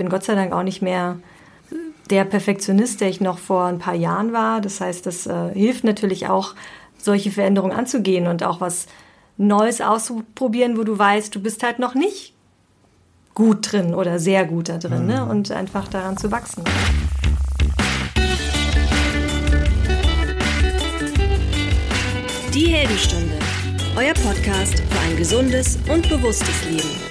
bin Gott sei Dank auch nicht mehr der Perfektionist, der ich noch vor ein paar Jahren war. Das heißt, das äh, hilft natürlich auch, solche Veränderungen anzugehen und auch was Neues auszuprobieren, wo du weißt, du bist halt noch nicht gut drin oder sehr gut da drin ne? mhm. ne? und einfach daran zu wachsen. Die Heldenstunde, euer Podcast für ein gesundes und bewusstes Leben.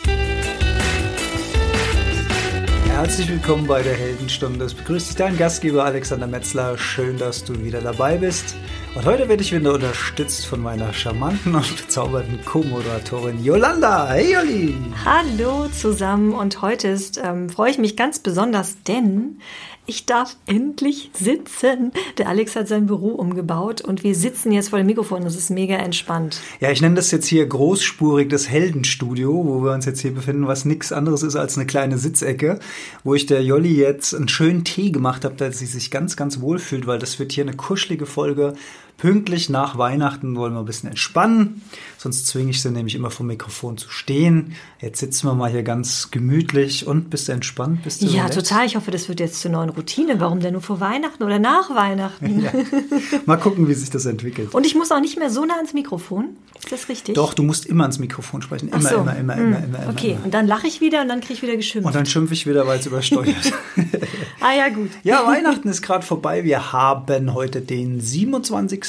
Herzlich willkommen bei der Heldenstunde. Es begrüßt dich dein Gastgeber Alexander Metzler. Schön, dass du wieder dabei bist. Und heute werde ich wieder unterstützt von meiner charmanten und bezaubernden Co-Moderatorin Yolanda. Hey Joli! Hallo zusammen und heute ist, ähm, freue ich mich ganz besonders, denn ich darf endlich sitzen. Der Alex hat sein Büro umgebaut und wir sitzen jetzt vor dem Mikrofon. Das ist mega entspannt. Ja, ich nenne das jetzt hier großspurig das Heldenstudio, wo wir uns jetzt hier befinden, was nichts anderes ist als eine kleine Sitzecke, wo ich der Jolli jetzt einen schönen Tee gemacht habe, dass sie sich ganz, ganz wohl fühlt, weil das wird hier eine kuschelige Folge Pünktlich nach Weihnachten wollen wir ein bisschen entspannen. Sonst zwinge ich sie nämlich immer vom Mikrofon zu stehen. Jetzt sitzen wir mal hier ganz gemütlich und bist du entspannt? Bist du ja, relaxed? total. Ich hoffe, das wird jetzt zur neuen Routine. Warum denn nur vor Weihnachten oder nach Weihnachten? Ja. Mal gucken, wie sich das entwickelt. Und ich muss auch nicht mehr so nah ans Mikrofon. Ist das richtig? Doch, du musst immer ans Mikrofon sprechen. Immer, so. immer, immer, hm. immer, immer, immer. Okay, immer. und dann lache ich wieder und dann kriege ich wieder geschimpft. Und dann schimpfe ich wieder, weil es übersteuert. ah ja, gut. Ja, Weihnachten ist gerade vorbei. Wir haben heute den 27.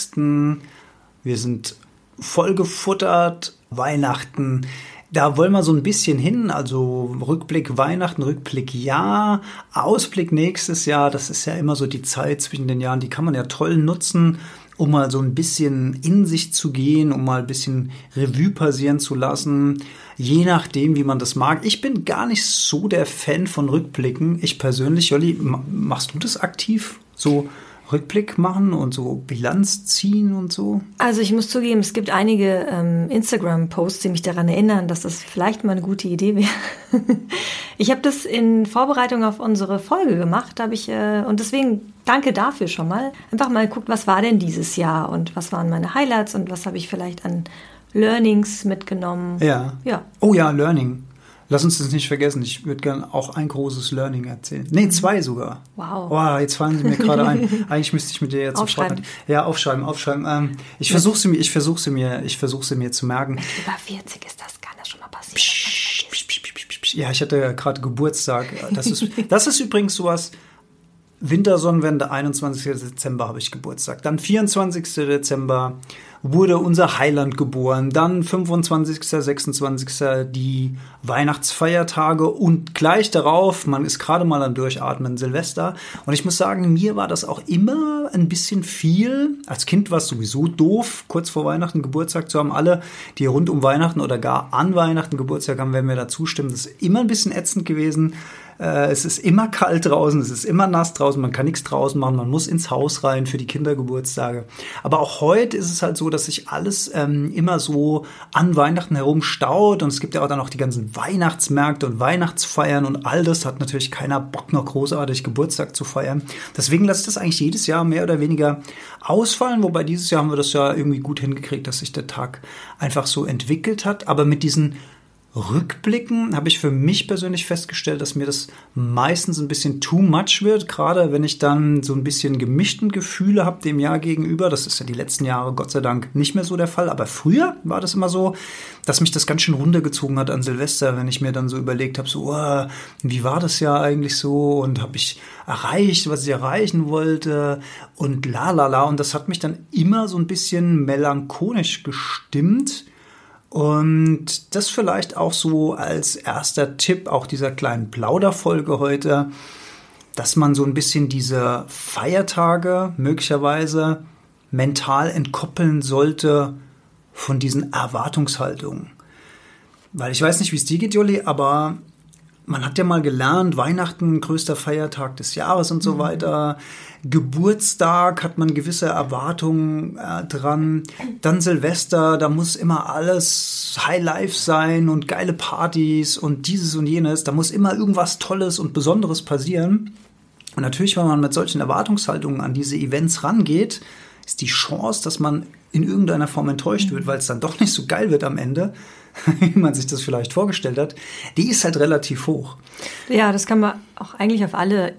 Wir sind vollgefuttert. Weihnachten. Da wollen wir so ein bisschen hin, also Rückblick Weihnachten, Rückblick Jahr, Ausblick nächstes Jahr, das ist ja immer so die Zeit zwischen den Jahren, die kann man ja toll nutzen, um mal so ein bisschen in sich zu gehen, um mal ein bisschen Revue passieren zu lassen, je nachdem, wie man das mag. Ich bin gar nicht so der Fan von Rückblicken. Ich persönlich, Jolli, machst du das aktiv? So Rückblick machen und so Bilanz ziehen und so? Also ich muss zugeben, es gibt einige ähm, Instagram-Posts, die mich daran erinnern, dass das vielleicht mal eine gute Idee wäre. ich habe das in Vorbereitung auf unsere Folge gemacht, habe ich äh, und deswegen danke dafür schon mal. Einfach mal geguckt, was war denn dieses Jahr und was waren meine Highlights und was habe ich vielleicht an Learnings mitgenommen. Ja. Ja. Oh ja, Learning. Lass uns das nicht vergessen. Ich würde gerne auch ein großes Learning erzählen. Nee, mhm. zwei sogar. Wow. Wow, jetzt fallen sie mir gerade ein. Eigentlich müsste ich mit dir jetzt aufschreiben. Ja, aufschreiben, aufschreiben. Ähm, ich versuche sie mir, ich versuche sie mir, ich versuche sie mir zu merken. Mit über 40 ist das, kann das schon mal passieren. Psch, psch, psch, ja, ich hatte gerade Geburtstag. Das ist, das ist übrigens sowas. Wintersonnenwende, 21. Dezember habe ich Geburtstag. Dann 24. Dezember wurde unser Heiland geboren. Dann 25., 26. die Weihnachtsfeiertage und gleich darauf, man ist gerade mal am Durchatmen, Silvester. Und ich muss sagen, mir war das auch immer ein bisschen viel. Als Kind war es sowieso doof, kurz vor Weihnachten Geburtstag zu haben. Alle, die rund um Weihnachten oder gar an Weihnachten Geburtstag haben, werden mir da zustimmen. Das ist immer ein bisschen ätzend gewesen. Äh, es ist immer kalt draußen, es ist immer nass draußen, man kann nichts draußen machen, man muss ins Haus rein für die Kindergeburtstage. Aber auch heute ist es halt so, dass sich alles ähm, immer so an Weihnachten herum staut und es gibt ja auch dann noch die ganzen Weihnachtsmärkte und Weihnachtsfeiern und all das hat natürlich keiner Bock noch großartig Geburtstag zu feiern. Deswegen lasse ich das eigentlich jedes Jahr mehr oder weniger ausfallen, wobei dieses Jahr haben wir das ja irgendwie gut hingekriegt, dass sich der Tag einfach so entwickelt hat. Aber mit diesen Rückblicken habe ich für mich persönlich festgestellt, dass mir das meistens ein bisschen too much wird, gerade wenn ich dann so ein bisschen gemischten Gefühle habe dem Jahr gegenüber. Das ist ja die letzten Jahre Gott sei Dank nicht mehr so der Fall, aber früher war das immer so, dass mich das ganz schön runtergezogen hat an Silvester, wenn ich mir dann so überlegt habe, so, oh, wie war das ja eigentlich so? Und habe ich erreicht, was ich erreichen wollte? Und la la la. Und das hat mich dann immer so ein bisschen melancholisch gestimmt und das vielleicht auch so als erster Tipp auch dieser kleinen Plauderfolge heute, dass man so ein bisschen diese Feiertage möglicherweise mental entkoppeln sollte von diesen Erwartungshaltungen. Weil ich weiß nicht, wie es dir geht, Jolli, aber man hat ja mal gelernt, Weihnachten, größter Feiertag des Jahres und so mhm. weiter. Geburtstag hat man gewisse Erwartungen äh, dran. Dann Silvester, da muss immer alles High Life sein und geile Partys und dieses und jenes. Da muss immer irgendwas Tolles und Besonderes passieren. Und natürlich, wenn man mit solchen Erwartungshaltungen an diese Events rangeht, ist die Chance, dass man in irgendeiner Form enttäuscht wird, weil es dann doch nicht so geil wird am Ende, wie man sich das vielleicht vorgestellt hat, die ist halt relativ hoch. Ja, das kann man auch eigentlich auf alle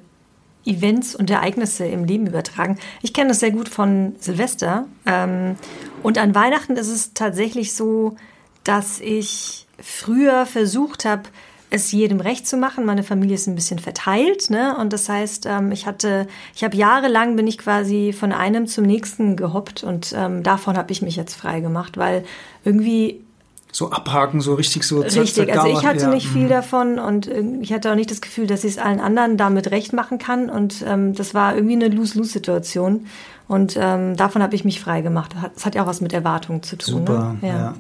Events und Ereignisse im Leben übertragen. Ich kenne das sehr gut von Silvester. Ähm, und an Weihnachten ist es tatsächlich so, dass ich früher versucht habe, es jedem recht zu machen. Meine Familie ist ein bisschen verteilt, ne? Und das heißt, ähm, ich hatte, ich habe jahrelang bin ich quasi von einem zum nächsten gehoppt und ähm, davon habe ich mich jetzt frei gemacht, weil irgendwie so abhaken, so richtig so. Richtig, also ich hatte ja. nicht viel mhm. davon und ich hatte auch nicht das Gefühl, dass ich es allen anderen damit recht machen kann und ähm, das war irgendwie eine Lose-Lose-Situation und ähm, davon habe ich mich frei gemacht. Das hat ja auch was mit Erwartungen zu tun. Super, ne? ja. ja.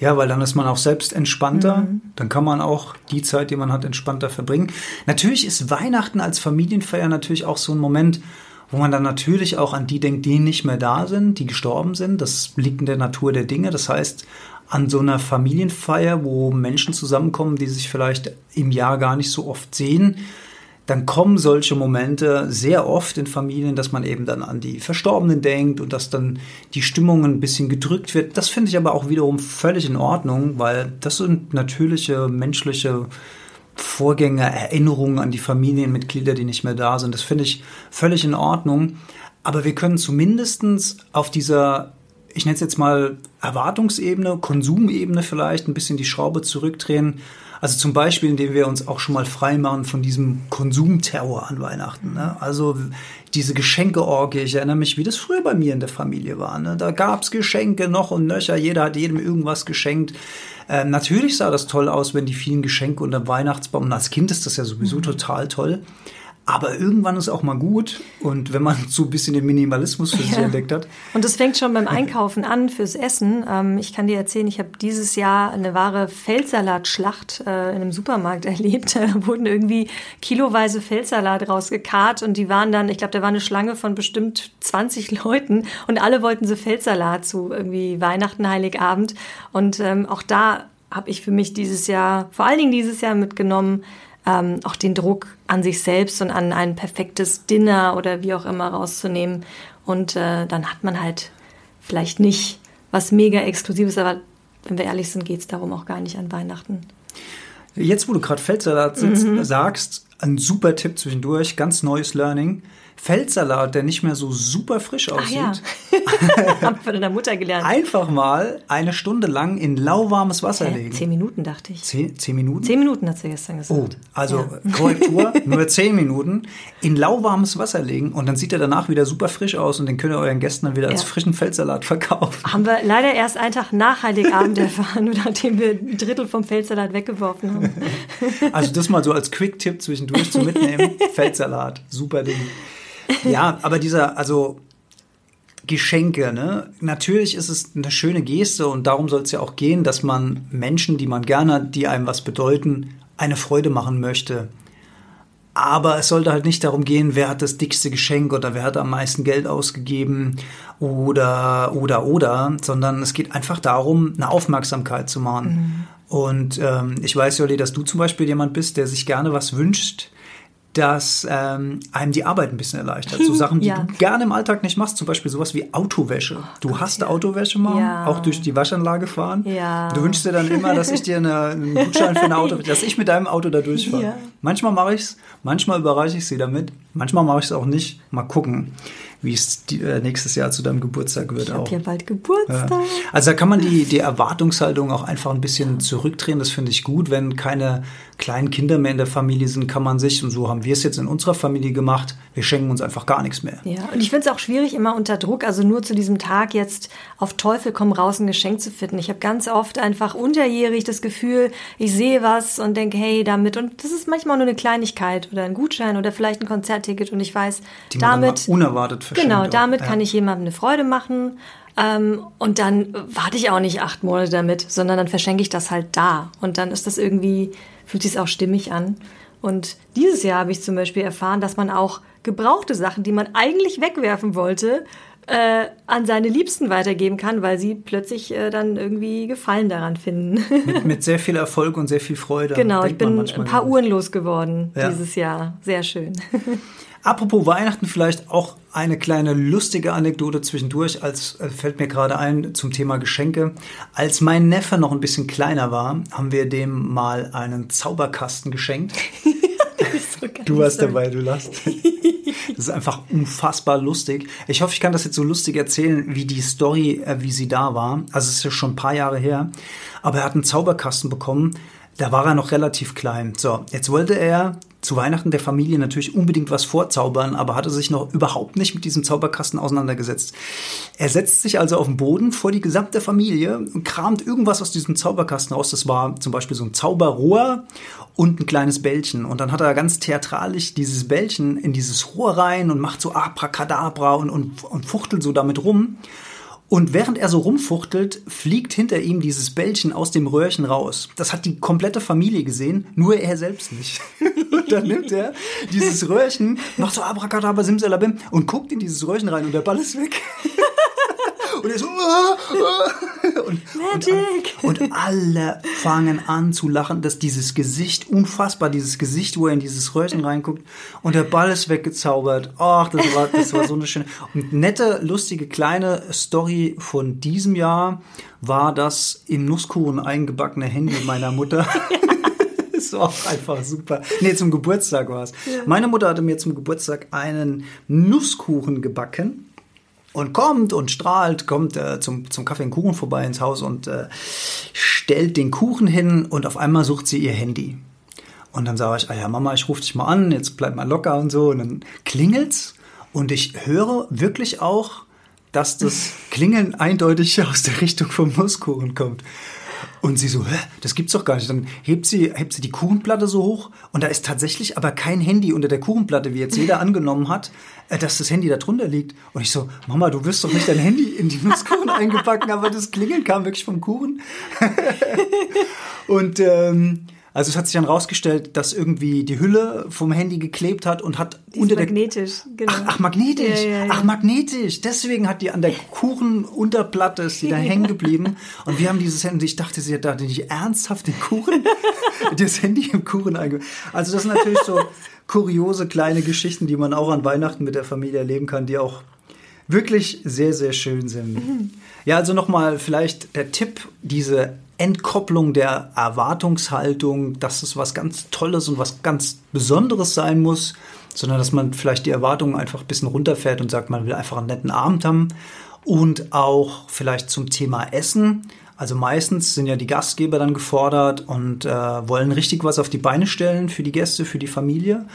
Ja, weil dann ist man auch selbst entspannter. Mhm. Dann kann man auch die Zeit, die man hat, entspannter verbringen. Natürlich ist Weihnachten als Familienfeier natürlich auch so ein Moment, wo man dann natürlich auch an die denkt, die nicht mehr da sind, die gestorben sind. Das liegt in der Natur der Dinge. Das heißt, an so einer Familienfeier, wo Menschen zusammenkommen, die sich vielleicht im Jahr gar nicht so oft sehen, dann kommen solche Momente sehr oft in Familien, dass man eben dann an die Verstorbenen denkt und dass dann die Stimmung ein bisschen gedrückt wird. Das finde ich aber auch wiederum völlig in Ordnung, weil das sind natürliche menschliche Vorgänge, Erinnerungen an die Familienmitglieder, die nicht mehr da sind. Das finde ich völlig in Ordnung. Aber wir können zumindest auf dieser, ich nenne es jetzt mal Erwartungsebene, Konsumebene vielleicht, ein bisschen die Schraube zurückdrehen also zum Beispiel, indem wir uns auch schon mal frei machen von diesem Konsumterror an Weihnachten. Ne? Also diese Geschenkeorgie, ich erinnere mich, wie das früher bei mir in der Familie war. Ne? Da gab's Geschenke noch und nöcher, jeder hat jedem irgendwas geschenkt. Äh, natürlich sah das toll aus, wenn die vielen Geschenke unter dem Weihnachtsbaum, und als Kind ist das ja sowieso mhm. total toll. Aber irgendwann ist auch mal gut. Und wenn man so ein bisschen den Minimalismus für sich entdeckt hat. Und das fängt schon beim Einkaufen an fürs Essen. Ähm, ich kann dir erzählen, ich habe dieses Jahr eine wahre Feldsalatschlacht äh, in einem Supermarkt erlebt. Da wurden irgendwie kiloweise Feldsalat rausgekarrt und die waren dann, ich glaube, da war eine Schlange von bestimmt 20 Leuten und alle wollten so Feldsalat zu irgendwie Weihnachten, Heiligabend. Und ähm, auch da habe ich für mich dieses Jahr, vor allen Dingen dieses Jahr mitgenommen, ähm, auch den Druck an sich selbst und an ein perfektes Dinner oder wie auch immer rauszunehmen. Und äh, dann hat man halt vielleicht nicht was mega Exklusives, aber wenn wir ehrlich sind, geht es darum auch gar nicht an Weihnachten. Jetzt, wo du gerade Feldsalat mhm. sagst, ein super Tipp zwischendurch, ganz neues Learning. Feldsalat, der nicht mehr so super frisch aussieht. Ach ja. Hab von deiner Mutter gelernt. Einfach mal eine Stunde lang in lauwarmes Wasser Hä? legen. Zehn Minuten, dachte ich. Zehn, zehn Minuten? Zehn Minuten hat sie gestern gesagt. Oh, also ja. Korrektur, nur zehn Minuten in lauwarmes Wasser legen und dann sieht er danach wieder super frisch aus und den könnt ihr euren Gästen dann wieder ja. als frischen Feldsalat verkaufen. Haben wir leider erst einen Tag nach Heiligabend erfahren, nachdem wir ein Drittel vom Feldsalat weggeworfen haben. Also das mal so als Quick-Tipp zwischendurch zu mitnehmen. Feldsalat, super Ding. Ja, aber dieser, also Geschenke, ne? Natürlich ist es eine schöne Geste und darum soll es ja auch gehen, dass man Menschen, die man gerne hat, die einem was bedeuten, eine Freude machen möchte. Aber es sollte halt nicht darum gehen, wer hat das dickste Geschenk oder wer hat am meisten Geld ausgegeben oder, oder, oder, sondern es geht einfach darum, eine Aufmerksamkeit zu machen. Und ähm, ich weiß, Jolli, dass du zum Beispiel jemand bist, der sich gerne was wünscht, dass ähm, einem die Arbeit ein bisschen erleichtert. So Sachen, die ja. du gerne im Alltag nicht machst, zum Beispiel sowas wie Autowäsche. Oh, du Gott, hast ja. Autowäsche machen, ja. auch durch die Waschanlage fahren. Ja. Du wünschst dir dann immer, dass ich dir eine, einen Gutschein für eine Auto, dass ich mit deinem Auto da durchfahre. Ja. Manchmal mache ich es, manchmal überreiche ich sie damit, manchmal mache ich es auch nicht. Mal gucken wie es die, äh, nächstes Jahr zu deinem Geburtstag wird. Ich habe ja bald Geburtstag. Ja. Also da kann man die, die Erwartungshaltung auch einfach ein bisschen zurückdrehen. Das finde ich gut. Wenn keine kleinen Kinder mehr in der Familie sind, kann man sich, und so haben wir es jetzt in unserer Familie gemacht, wir schenken uns einfach gar nichts mehr. Ja, und ich finde es auch schwierig, immer unter Druck, also nur zu diesem Tag jetzt auf Teufel komm raus ein Geschenk zu finden. Ich habe ganz oft einfach unterjährig das Gefühl, ich sehe was und denke, hey, damit, und das ist manchmal nur eine Kleinigkeit oder ein Gutschein oder vielleicht ein Konzertticket und ich weiß, damit. unerwartet. Genau, damit auch. kann ich jemandem eine Freude machen. Ähm, und dann warte ich auch nicht acht Monate damit, sondern dann verschenke ich das halt da. Und dann ist das irgendwie, fühlt sich auch stimmig an. Und dieses Jahr habe ich zum Beispiel erfahren, dass man auch gebrauchte Sachen, die man eigentlich wegwerfen wollte, äh, an seine Liebsten weitergeben kann, weil sie plötzlich äh, dann irgendwie Gefallen daran finden. mit, mit, sehr viel Erfolg und sehr viel Freude. Genau, ich bin ein paar Uhren losgeworden ja. dieses Jahr. Sehr schön. Apropos Weihnachten vielleicht auch eine kleine lustige Anekdote zwischendurch, als äh, fällt mir gerade ein zum Thema Geschenke. Als mein Neffe noch ein bisschen kleiner war, haben wir dem mal einen Zauberkasten geschenkt. du warst dabei, du lachst. Das ist einfach unfassbar lustig. Ich hoffe, ich kann das jetzt so lustig erzählen, wie die Story, äh, wie sie da war. Also es ist ja schon ein paar Jahre her. Aber er hat einen Zauberkasten bekommen. Da war er noch relativ klein. So, jetzt wollte er zu Weihnachten der Familie natürlich unbedingt was vorzaubern, aber hatte sich noch überhaupt nicht mit diesem Zauberkasten auseinandergesetzt. Er setzt sich also auf den Boden vor die gesamte Familie und kramt irgendwas aus diesem Zauberkasten raus. Das war zum Beispiel so ein Zauberrohr und ein kleines Bällchen. Und dann hat er ganz theatralisch dieses Bällchen in dieses Rohr rein und macht so Abracadabra und, und, und fuchtelt so damit rum. Und während er so rumfuchtelt, fliegt hinter ihm dieses Bällchen aus dem Röhrchen raus. Das hat die komplette Familie gesehen, nur er selbst nicht. und dann nimmt er dieses Röhrchen, macht so Abracadabra, Simsalabim und guckt in dieses Röhrchen rein und der Ball ist weg. Und er so, ah, ah. Und, und, und, alle fangen an zu lachen, dass dieses Gesicht, unfassbar, dieses Gesicht, wo er in dieses Röhrchen reinguckt und der Ball ist weggezaubert. Ach, das war, das war so eine schöne und nette, lustige kleine Story von diesem Jahr war das in Nusskuchen eingebackene Handy meiner Mutter. Das war auch einfach super. Nee, zum Geburtstag war es. Ja. Meine Mutter hatte mir zum Geburtstag einen Nusskuchen gebacken und kommt und strahlt, kommt äh, zum, zum Kaffee und Kuchen vorbei ins Haus und äh, stellt den Kuchen hin und auf einmal sucht sie ihr Handy. Und dann sage ich, ah ja, Mama, ich rufe dich mal an, jetzt bleib mal locker und so. Und dann klingelt's und ich höre wirklich auch, dass das Klingeln eindeutig aus der Richtung vom Nusskuchen kommt. Und sie so, Hä, das gibt's doch gar nicht. Dann hebt sie, hebt sie die Kuchenplatte so hoch und da ist tatsächlich aber kein Handy unter der Kuchenplatte, wie jetzt jeder angenommen hat, äh, dass das Handy da drunter liegt. Und ich so, Mama, du wirst doch nicht dein Handy in die Nusskuchen eingebacken, aber das Klingeln kam wirklich vom Kuchen. und ähm, also es hat sich dann rausgestellt, dass irgendwie die Hülle vom Handy geklebt hat und hat die unter magnetisch, der genau. Ach, ach magnetisch. Ja, ja, ja. Ach magnetisch. Deswegen hat die an der Kuchenunterplatte ist die da hängen geblieben und wir haben dieses Handy. Ich dachte, sie hat da nicht ernsthaft den Kuchen, das Handy im Kuchen eingebaut. Also das sind natürlich so kuriose kleine Geschichten, die man auch an Weihnachten mit der Familie erleben kann, die auch wirklich sehr sehr schön sind. Mhm. Ja, also nochmal vielleicht der Tipp, diese Entkopplung der Erwartungshaltung, dass es was ganz Tolles und was ganz Besonderes sein muss, sondern dass man vielleicht die Erwartungen einfach ein bisschen runterfährt und sagt, man will einfach einen netten Abend haben. Und auch vielleicht zum Thema Essen. Also meistens sind ja die Gastgeber dann gefordert und äh, wollen richtig was auf die Beine stellen für die Gäste, für die Familie.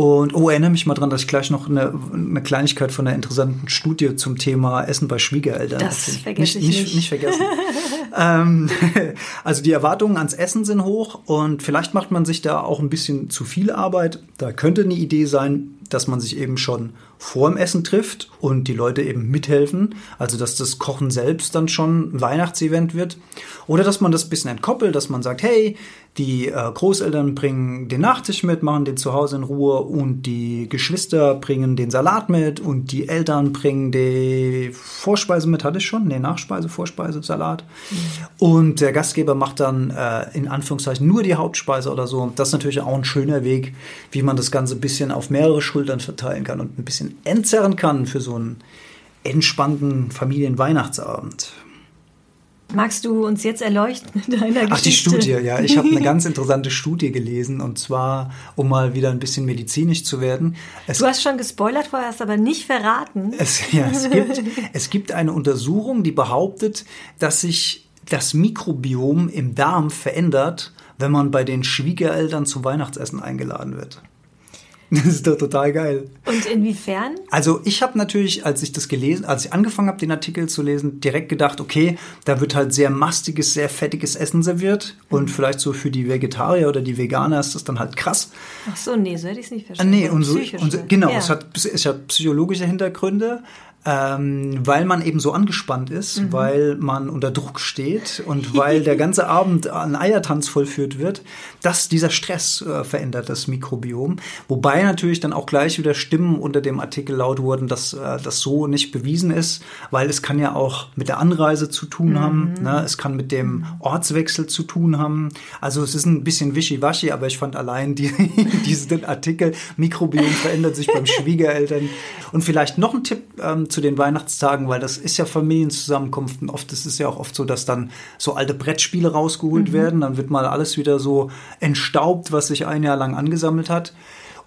Und oh, erinnere mich mal dran, dass ich gleich noch eine, eine Kleinigkeit von einer interessanten Studie zum Thema Essen bei Schwiegereltern. Das vergesse ich nicht. Nicht, nicht vergessen. ähm, also die Erwartungen ans Essen sind hoch und vielleicht macht man sich da auch ein bisschen zu viel Arbeit. Da könnte eine Idee sein, dass man sich eben schon vor dem Essen trifft und die Leute eben mithelfen. Also dass das Kochen selbst dann schon ein Weihnachtsevent wird. Oder dass man das ein bisschen entkoppelt, dass man sagt, hey, die äh, Großeltern bringen den Nachtisch mit, machen den zu Hause in Ruhe und die Geschwister bringen den Salat mit und die Eltern bringen die Vorspeise mit, hatte ich schon? Nee, Nachspeise, Vorspeise, Salat. Mhm. Und der Gastgeber macht dann äh, in Anführungszeichen nur die Hauptspeise oder so. Das ist natürlich auch ein schöner Weg, wie man das Ganze ein bisschen auf mehrere Schultern verteilen kann und ein bisschen entzerren kann für so einen entspannten Familienweihnachtsabend. Magst du uns jetzt erleuchten mit deiner Geschichte? Ach, die Studie, ja. Ich habe eine ganz interessante Studie gelesen und zwar, um mal wieder ein bisschen medizinisch zu werden. Es du hast schon gespoilert vorher, hast aber nicht verraten. Es, ja, es, gibt, es gibt eine Untersuchung, die behauptet, dass sich das Mikrobiom im Darm verändert, wenn man bei den Schwiegereltern zum Weihnachtsessen eingeladen wird. Das ist doch total geil. Und inwiefern? Also ich habe natürlich, als ich das gelesen, als ich angefangen habe, den Artikel zu lesen, direkt gedacht, okay, da wird halt sehr mastiges, sehr fettiges Essen serviert und mhm. vielleicht so für die Vegetarier oder die Veganer ist das dann halt krass. Ach so, nee, so hätte ich es nicht verstanden. Ah, nee, und so, und so, genau, ja. es, hat, es hat psychologische Hintergründe. Ähm, weil man eben so angespannt ist, mhm. weil man unter Druck steht und weil der ganze Abend ein Eiertanz vollführt wird, dass dieser Stress äh, verändert das Mikrobiom. Wobei natürlich dann auch gleich wieder Stimmen unter dem Artikel laut wurden, dass äh, das so nicht bewiesen ist, weil es kann ja auch mit der Anreise zu tun mhm. haben, ne? es kann mit dem Ortswechsel zu tun haben. Also es ist ein bisschen wischiwaschi, aber ich fand allein die, diesen Artikel, Mikrobiom verändert sich beim Schwiegereltern. Und vielleicht noch ein Tipp ähm, zu den Weihnachtstagen, weil das ist ja Familienzusammenkunft. oft ist es ja auch oft so, dass dann so alte Brettspiele rausgeholt mhm. werden. Dann wird mal alles wieder so entstaubt, was sich ein Jahr lang angesammelt hat.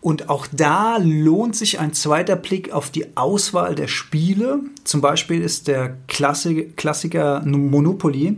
Und auch da lohnt sich ein zweiter Blick auf die Auswahl der Spiele. Zum Beispiel ist der Klassik Klassiker Monopoly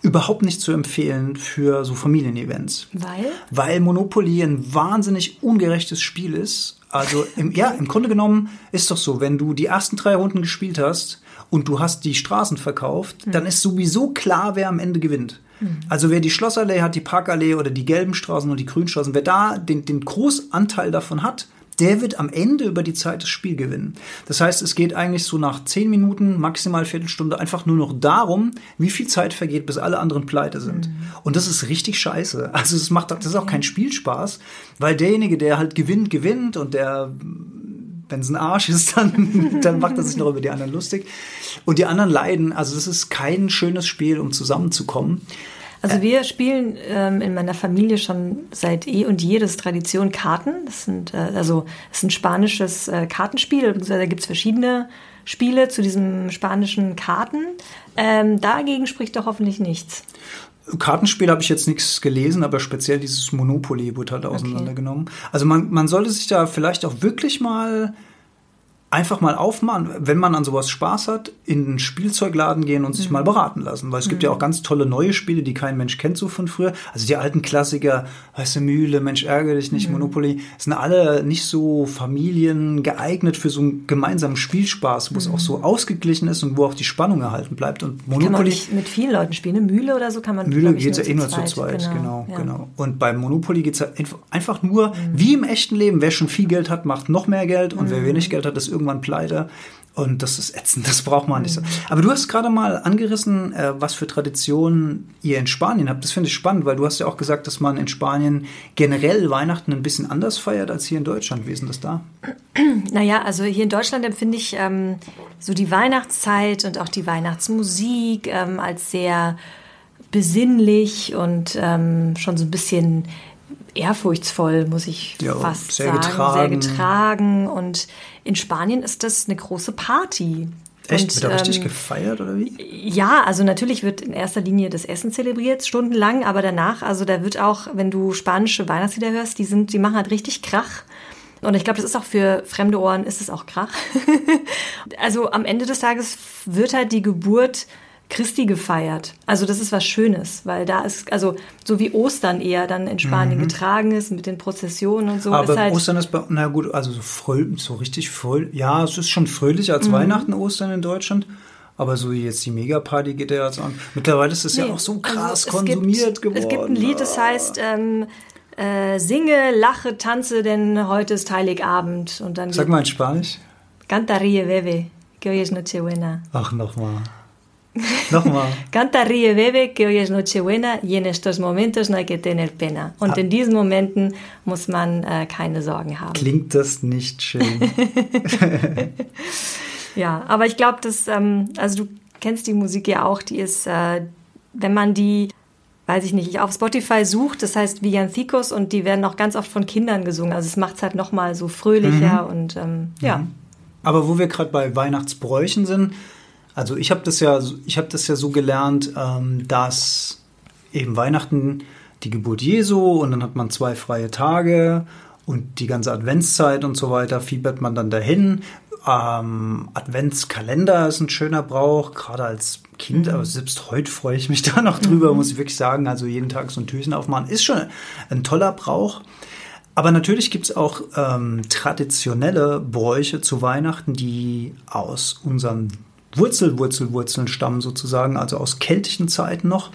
überhaupt nicht zu empfehlen für so Familienevents. Weil? Weil Monopoly ein wahnsinnig ungerechtes Spiel ist also im, ja, im Grunde genommen ist doch so, wenn du die ersten drei Runden gespielt hast und du hast die Straßen verkauft, mhm. dann ist sowieso klar, wer am Ende gewinnt. Mhm. Also wer die Schlossallee hat, die Parkallee oder die gelben Straßen und die grünen Straßen, wer da den, den Großanteil davon hat, der wird am Ende über die Zeit das Spiel gewinnen. Das heißt, es geht eigentlich so nach zehn Minuten, maximal Viertelstunde einfach nur noch darum, wie viel Zeit vergeht, bis alle anderen pleite sind. Mhm. Und das ist richtig scheiße. Also es macht, das ist auch kein Spielspaß, weil derjenige, der halt gewinnt, gewinnt und der wenn es ein Arsch ist, dann, dann macht er sich noch über die anderen lustig. Und die anderen leiden. Also das ist kein schönes Spiel, um zusammenzukommen. Also wir spielen ähm, in meiner Familie schon seit eh und je das Tradition Karten. Das sind äh, also das ist ein spanisches äh, Kartenspiel. Da gibt es verschiedene Spiele zu diesem spanischen Karten. Ähm, dagegen spricht doch hoffentlich nichts. Kartenspiel habe ich jetzt nichts gelesen, aber speziell dieses Monopoly wurde halt auseinandergenommen. Okay. Also man, man sollte sich da vielleicht auch wirklich mal einfach mal aufmachen, wenn man an sowas Spaß hat, in den Spielzeugladen gehen und sich mhm. mal beraten lassen. Weil es mhm. gibt ja mhm. auch ganz tolle neue Spiele, die kein Mensch kennt so von früher. Also die alten Klassiker, weiße Mühle, Mensch ärgere dich nicht, mhm. Monopoly, sind alle nicht so Familien geeignet für so einen gemeinsamen Spielspaß, wo es auch so mhm. ausgeglichen ist und wo auch die Spannung erhalten bleibt. Und Monopoly. Kann man nicht mit vielen Leuten spielen. Eine Mühle oder so kann man Mühle geht ja eh nur zu zweit, genau. genau, ja. genau. Und beim Monopoly geht es einfach nur, mhm. wie im echten Leben, wer schon viel Geld hat, macht noch mehr Geld und wer wenig Geld hat, ist irgendwann pleite. Und das ist ätzend, das braucht man nicht so. Aber du hast gerade mal angerissen, äh, was für Traditionen ihr in Spanien habt. Das finde ich spannend, weil du hast ja auch gesagt, dass man in Spanien generell Weihnachten ein bisschen anders feiert als hier in Deutschland. Wie ist denn das da? Naja, also hier in Deutschland empfinde ich ähm, so die Weihnachtszeit und auch die Weihnachtsmusik ähm, als sehr besinnlich und ähm, schon so ein bisschen ehrfurchtsvoll, muss ich ja, fast sehr sagen. Getragen. Sehr getragen. Und in Spanien ist das eine große Party. Echt? Und, wird da ähm, richtig gefeiert oder wie? Ja, also natürlich wird in erster Linie das Essen zelebriert, stundenlang, aber danach, also da wird auch, wenn du spanische Weihnachtslieder hörst, die sind, die machen halt richtig Krach. Und ich glaube, das ist auch für fremde Ohren, ist es auch Krach. also am Ende des Tages wird halt die Geburt Christi gefeiert. Also das ist was Schönes, weil da ist, also so wie Ostern eher dann in Spanien mhm. getragen ist mit den Prozessionen und so. Aber ist halt Ostern ist, bei, na gut, also so, fröhlich, so richtig fröhlich, ja, es ist schon fröhlicher als mhm. Weihnachten, Ostern in Deutschland. Aber so jetzt die Megaparty geht ja jetzt an. Mittlerweile ist es nee, ja auch so also krass also konsumiert gibt, geworden. Es gibt ein Lied, das heißt ähm, äh, Singe, lache, tanze, denn heute ist Heiligabend. Und dann Sag mal in Spanisch. Canta, ríe, bebe, que hoy es Nochebuena. Ach, nochmal. Nochmal. Canta, ríe, bebe, que hoy es Nochebuena y en estos momentos no hay que tener pena. Und ah. in diesen Momenten muss man äh, keine Sorgen haben. Klingt das nicht schön? ja, aber ich glaube, dass, ähm, also du kennst die Musik ja auch, die ist, äh, wenn man die weiß ich nicht, auf Spotify sucht, das heißt Villancicos und die werden auch ganz oft von Kindern gesungen. Also es macht es halt nochmal so fröhlicher mhm. und ähm, ja. Mhm. Aber wo wir gerade bei Weihnachtsbräuchen sind, also ich habe das ja, ich habe das ja so gelernt, ähm, dass eben Weihnachten die Geburt Jesu und dann hat man zwei freie Tage und die ganze Adventszeit und so weiter fiebert man dann dahin. Ähm, Adventskalender ist ein schöner Brauch, gerade als Kind, mhm. aber selbst heute freue ich mich da noch drüber, mhm. muss ich wirklich sagen. Also jeden Tag so ein Türchen aufmachen, ist schon ein toller Brauch. Aber natürlich gibt es auch ähm, traditionelle Bräuche zu Weihnachten, die aus unseren Wurzel, Wurzel, Wurzeln stammen sozusagen, also aus keltischen Zeiten noch.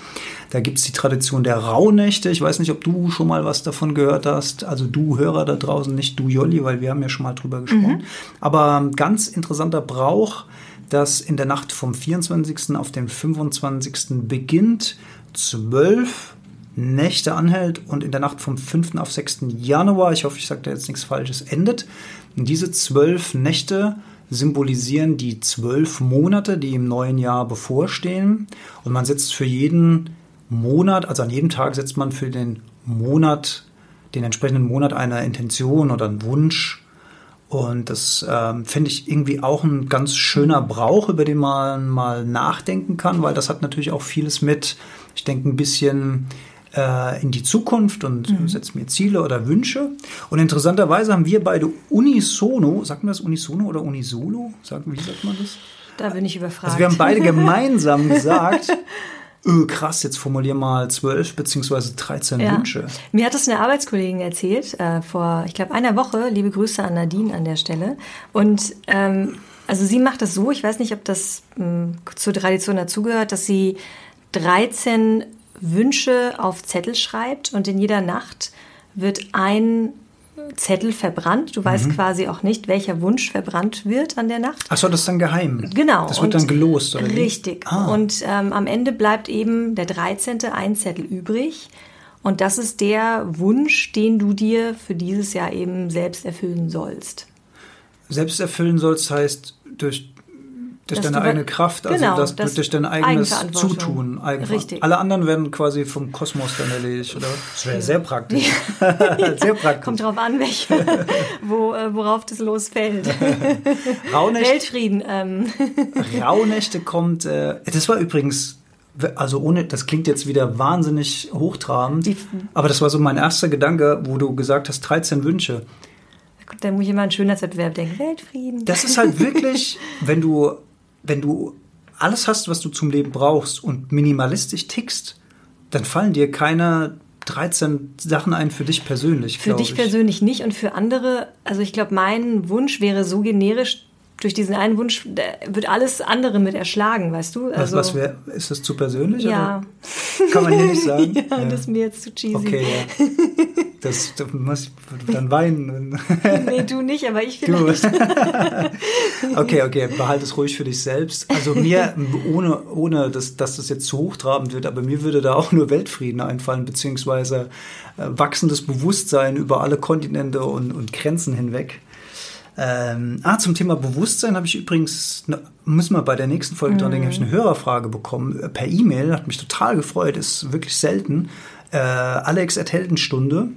Da gibt es die Tradition der Rauhnächte. Ich weiß nicht, ob du schon mal was davon gehört hast. Also du Hörer da draußen, nicht du Jolli, weil wir haben ja schon mal drüber gesprochen. Mhm. Aber ganz interessanter Brauch, dass in der Nacht vom 24. auf den 25. beginnt, zwölf Nächte anhält und in der Nacht vom 5. auf 6. Januar, ich hoffe, ich sage da jetzt nichts Falsches, endet. Und diese zwölf Nächte symbolisieren die zwölf Monate, die im neuen Jahr bevorstehen. Und man setzt für jeden Monat, also an jedem Tag setzt man für den Monat, den entsprechenden Monat eine Intention oder einen Wunsch. Und das ähm, finde ich irgendwie auch ein ganz schöner Brauch, über den man mal nachdenken kann, weil das hat natürlich auch vieles mit, ich denke, ein bisschen äh, in die Zukunft und mhm. setze mir Ziele oder Wünsche. Und interessanterweise haben wir beide unisono, sagt man das unisono oder unisolo? Sagen, wie sagt man das? Da bin ich überfragt. Also wir haben beide gemeinsam gesagt, öh, krass, jetzt formulier mal zwölf beziehungsweise 13 ja. Wünsche. Mir hat das eine Arbeitskollegin erzählt, äh, vor, ich glaube, einer Woche. Liebe Grüße an Nadine an der Stelle. Und ähm, also sie macht das so, ich weiß nicht, ob das mh, hm, zur Tradition dazugehört, dass sie 13 Wünsche auf Zettel schreibt und in jeder Nacht wird ein Zettel verbrannt. Du weißt mhm. quasi auch nicht, welcher Wunsch verbrannt wird an der Nacht. Achso, das ist dann geheim. Genau. Das wird dann gelost, oder Richtig. Ah. Und ähm, am Ende bleibt eben der 13. ein Zettel übrig. Und das ist der Wunsch, den du dir für dieses Jahr eben selbst erfüllen sollst. Selbst erfüllen sollst heißt durch durch deine eigene Kraft, also genau, das, das durch dein eigenes Zutun. Richtig. Alle anderen werden quasi vom Kosmos dann erledigt, oder? Das wäre sehr praktisch. sehr praktisch. Kommt drauf an, welche, wo, äh, worauf das losfällt. Rauhnächte, Weltfrieden. Ähm. Rauhnächte kommt, äh, das war übrigens also ohne, das klingt jetzt wieder wahnsinnig hochtrabend, aber das war so mein erster Gedanke, wo du gesagt hast, 13 Wünsche. Da muss ich immer an Schönheitswettbewerb denken, Weltfrieden. Das ist halt wirklich, wenn du wenn du alles hast, was du zum Leben brauchst und minimalistisch tickst, dann fallen dir keine 13 Sachen ein für dich persönlich. Für dich ich. persönlich nicht und für andere, also ich glaube, mein Wunsch wäre so generisch, durch diesen einen Wunsch wird alles andere mit erschlagen, weißt du? Also, was, was wär, ist das zu persönlich? Ja. Kann man hier nicht sagen? ja, ja, das ist mir jetzt zu cheesy. Okay, ja. Das, das muss ich dann weinen. nee, du nicht, aber ich vielleicht. okay, okay, behalte es ruhig für dich selbst. Also mir, ohne, ohne dass, dass das jetzt zu hochtrabend wird, aber mir würde da auch nur Weltfrieden einfallen, beziehungsweise äh, wachsendes Bewusstsein über alle Kontinente und, und Grenzen hinweg. Ähm, ah, zum Thema Bewusstsein habe ich übrigens, ne, müssen wir bei der nächsten Folge mhm. dran denken, habe ich eine Hörerfrage bekommen äh, per E-Mail, hat mich total gefreut, ist wirklich selten. Äh, Alex at Heldenstunde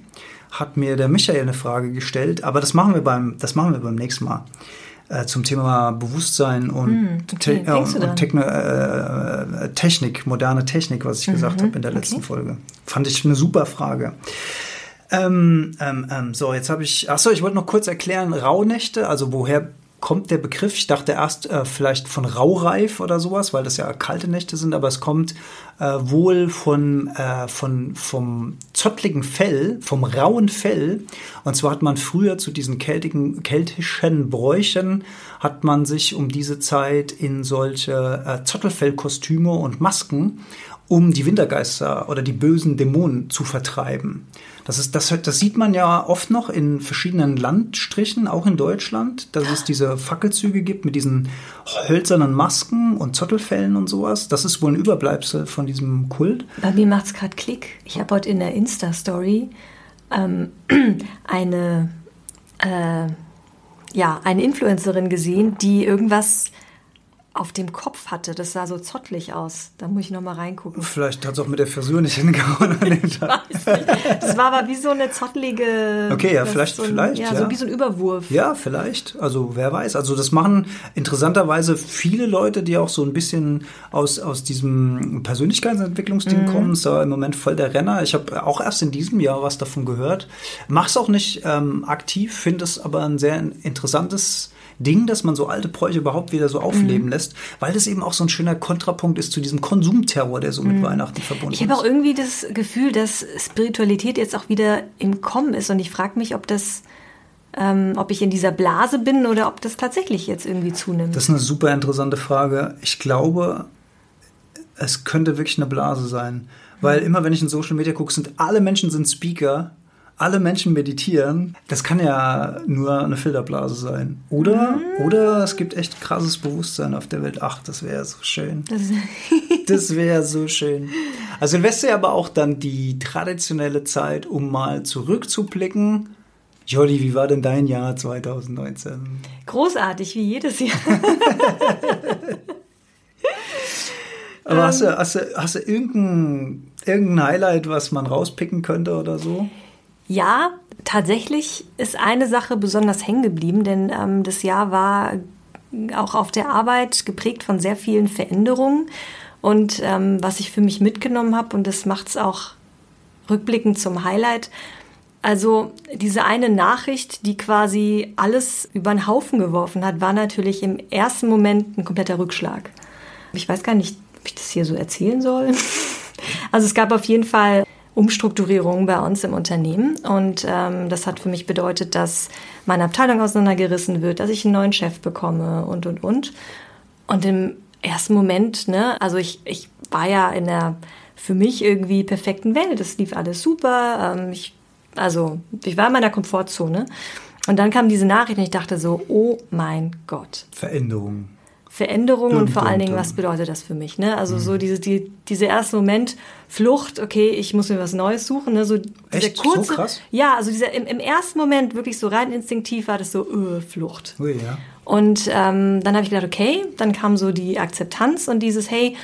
hat mir der Michael eine Frage gestellt, aber das machen wir beim, das machen wir beim nächsten Mal äh, zum Thema Bewusstsein und, hm, okay. Te und Techno, äh, Technik, moderne Technik, was ich mhm. gesagt habe in der letzten okay. Folge. Fand ich eine super Frage. Ähm, ähm, ähm, so, jetzt habe ich, achso, ich wollte noch kurz erklären, Rauhnächte, also woher kommt der Begriff? Ich dachte erst äh, vielleicht von Raureif oder sowas, weil das ja kalte Nächte sind, aber es kommt äh, wohl von, äh, von, vom zottligen Fell, vom rauen Fell. Und zwar hat man früher zu diesen keltigen, keltischen Bräuchen, hat man sich um diese Zeit in solche äh, Zottelfellkostüme und Masken um die Wintergeister oder die bösen Dämonen zu vertreiben. Das, ist, das, das sieht man ja oft noch in verschiedenen Landstrichen, auch in Deutschland, dass es diese Fackelzüge gibt mit diesen hölzernen Masken und Zottelfällen und sowas. Das ist wohl ein Überbleibsel von diesem Kult. Bei mir macht es gerade Klick. Ich habe heute in der Insta-Story ähm, eine, äh, ja, eine Influencerin gesehen, die irgendwas auf dem Kopf hatte. Das sah so zottlig aus. Da muss ich noch mal reingucken. Vielleicht hat es auch mit der Frisur nicht hingehauen an dem Tag. das war aber wie so eine zottlige. Okay, ja, vielleicht, so ein, vielleicht. Ja, ja, so wie so ein Überwurf. Ja, vielleicht. Also wer weiß. Also das machen interessanterweise viele Leute, die auch so ein bisschen aus, aus diesem Persönlichkeitsentwicklungsding mhm. kommen. Ist da im Moment voll der Renner. Ich habe auch erst in diesem Jahr was davon gehört. Mach's auch nicht ähm, aktiv, finde es aber ein sehr interessantes Ding, dass man so alte Bräuche überhaupt wieder so aufleben mhm. lässt, weil das eben auch so ein schöner Kontrapunkt ist zu diesem Konsumterror, der so mit mhm. Weihnachten verbunden ist. Ich habe auch irgendwie das Gefühl, dass Spiritualität jetzt auch wieder im Kommen ist und ich frage mich, ob das ähm, ob ich in dieser Blase bin oder ob das tatsächlich jetzt irgendwie zunimmt. Das ist eine super interessante Frage. Ich glaube, es könnte wirklich eine Blase sein. Weil immer, wenn ich in Social Media gucke, sind alle Menschen sind Speaker, alle Menschen meditieren. Das kann ja nur eine Filterblase sein. Oder, mhm. oder es gibt echt krasses Bewusstsein auf der Welt. Ach, das wäre so schön. Das, das wäre so schön. Also Silvester aber auch dann die traditionelle Zeit, um mal zurückzublicken. Jolli, wie war denn dein Jahr 2019? Großartig, wie jedes Jahr. Aber hast, du, ähm. hast, du, hast du irgendein, irgendein Highlight, was man rauspicken könnte oder so? Ja, tatsächlich ist eine Sache besonders hängen geblieben, denn ähm, das Jahr war auch auf der Arbeit geprägt von sehr vielen Veränderungen. Und ähm, was ich für mich mitgenommen habe, und das macht es auch rückblickend zum Highlight, also diese eine Nachricht, die quasi alles über den Haufen geworfen hat, war natürlich im ersten Moment ein kompletter Rückschlag. Ich weiß gar nicht, ob ich das hier so erzählen soll. Also es gab auf jeden Fall Umstrukturierungen bei uns im Unternehmen und ähm, das hat für mich bedeutet, dass meine Abteilung auseinandergerissen wird, dass ich einen neuen Chef bekomme und und und. Und im ersten Moment, ne, also ich, ich war ja in der für mich irgendwie perfekten Welt. Es lief alles super. Ähm, ich, also ich war in meiner Komfortzone. Und dann kam diese Nachricht und ich dachte so, oh mein Gott. Veränderung. Veränderung und vor allen Dingen, was bedeutet das für mich? Ne? Also mhm. so diese, die, diese erste Moment, Flucht, okay, ich muss mir was Neues suchen. Ne? So Echt? kurze, so krass? Ja, also dieser, im, im, ersten Moment wirklich so rein instinktiv war das so, öh, Flucht. Ui, ja. Und ähm, dann habe ich gedacht, okay, dann kam so die Akzeptanz und dieses, hey,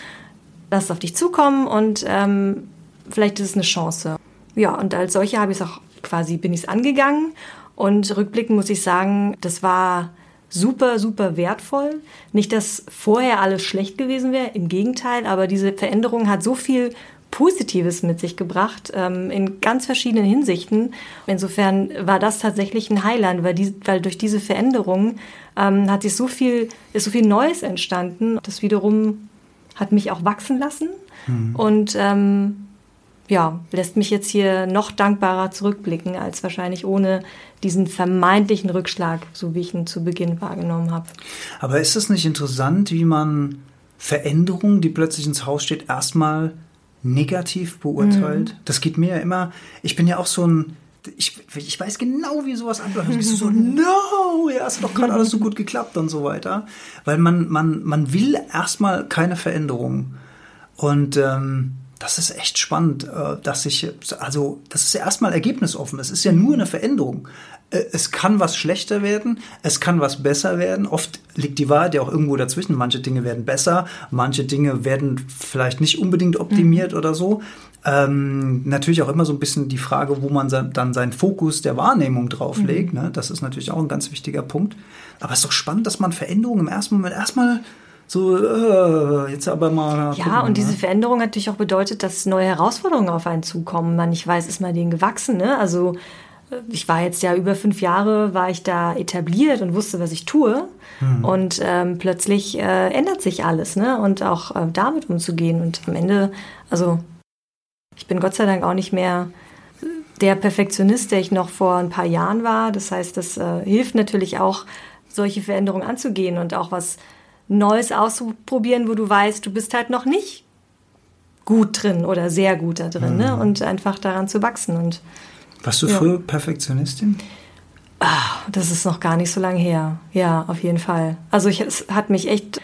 lass es auf dich zukommen und ähm, vielleicht ist es eine Chance. Ja, und als solche habe ich es auch quasi, bin ich es angegangen. Und rückblickend muss ich sagen, das war super, super wertvoll. Nicht, dass vorher alles schlecht gewesen wäre, im Gegenteil, aber diese Veränderung hat so viel Positives mit sich gebracht, ähm, in ganz verschiedenen Hinsichten. Insofern war das tatsächlich ein Highlight, weil, die, weil durch diese Veränderung ähm, hat sich so viel, ist so viel Neues entstanden. Das wiederum hat mich auch wachsen lassen mhm. und ähm, ja, lässt mich jetzt hier noch dankbarer zurückblicken, als wahrscheinlich ohne diesen vermeintlichen Rückschlag, so wie ich ihn zu Beginn wahrgenommen habe. Aber ist es nicht interessant, wie man Veränderungen, die plötzlich ins Haus steht, erstmal negativ beurteilt? Mhm. Das geht mir ja immer, ich bin ja auch so ein, ich, ich weiß genau, wie sowas anläuft. Bist du so, no, ja, ist doch gerade alles so gut geklappt und so weiter. Weil man, man, man will erstmal keine Veränderung. Und ähm, das ist echt spannend, äh, dass ich, also das ist ja erstmal ergebnisoffen. Es ist ja nur eine Veränderung. Äh, es kann was schlechter werden, es kann was besser werden. Oft liegt die Wahrheit ja auch irgendwo dazwischen. Manche Dinge werden besser, manche Dinge werden vielleicht nicht unbedingt optimiert mhm. oder so. Ähm, natürlich auch immer so ein bisschen die Frage, wo man dann seinen Fokus der Wahrnehmung drauflegt. Mhm. Ne? Das ist natürlich auch ein ganz wichtiger Punkt. Aber es ist doch spannend, dass man Veränderungen im ersten Moment erstmal so, äh, jetzt aber mal. Ja, gucken, und diese ne? Veränderung hat natürlich auch bedeutet, dass neue Herausforderungen auf einen zukommen. Man nicht weiß, ist man denen gewachsen. Ne? Also äh, ich war jetzt ja über fünf Jahre, war ich da etabliert und wusste, was ich tue. Hm. Und ähm, plötzlich äh, ändert sich alles, ne? Und auch äh, damit umzugehen. Und am Ende, also ich bin Gott sei Dank auch nicht mehr der Perfektionist, der ich noch vor ein paar Jahren war. Das heißt, das äh, hilft natürlich auch, solche Veränderungen anzugehen und auch was Neues auszuprobieren, wo du weißt, du bist halt noch nicht gut drin oder sehr gut da drin, ne? mhm. ne? Und einfach daran zu wachsen. Und, Warst du ja. früher Perfektionistin? Ach, das ist noch gar nicht so lange her. Ja, auf jeden Fall. Also ich, es hat mich echt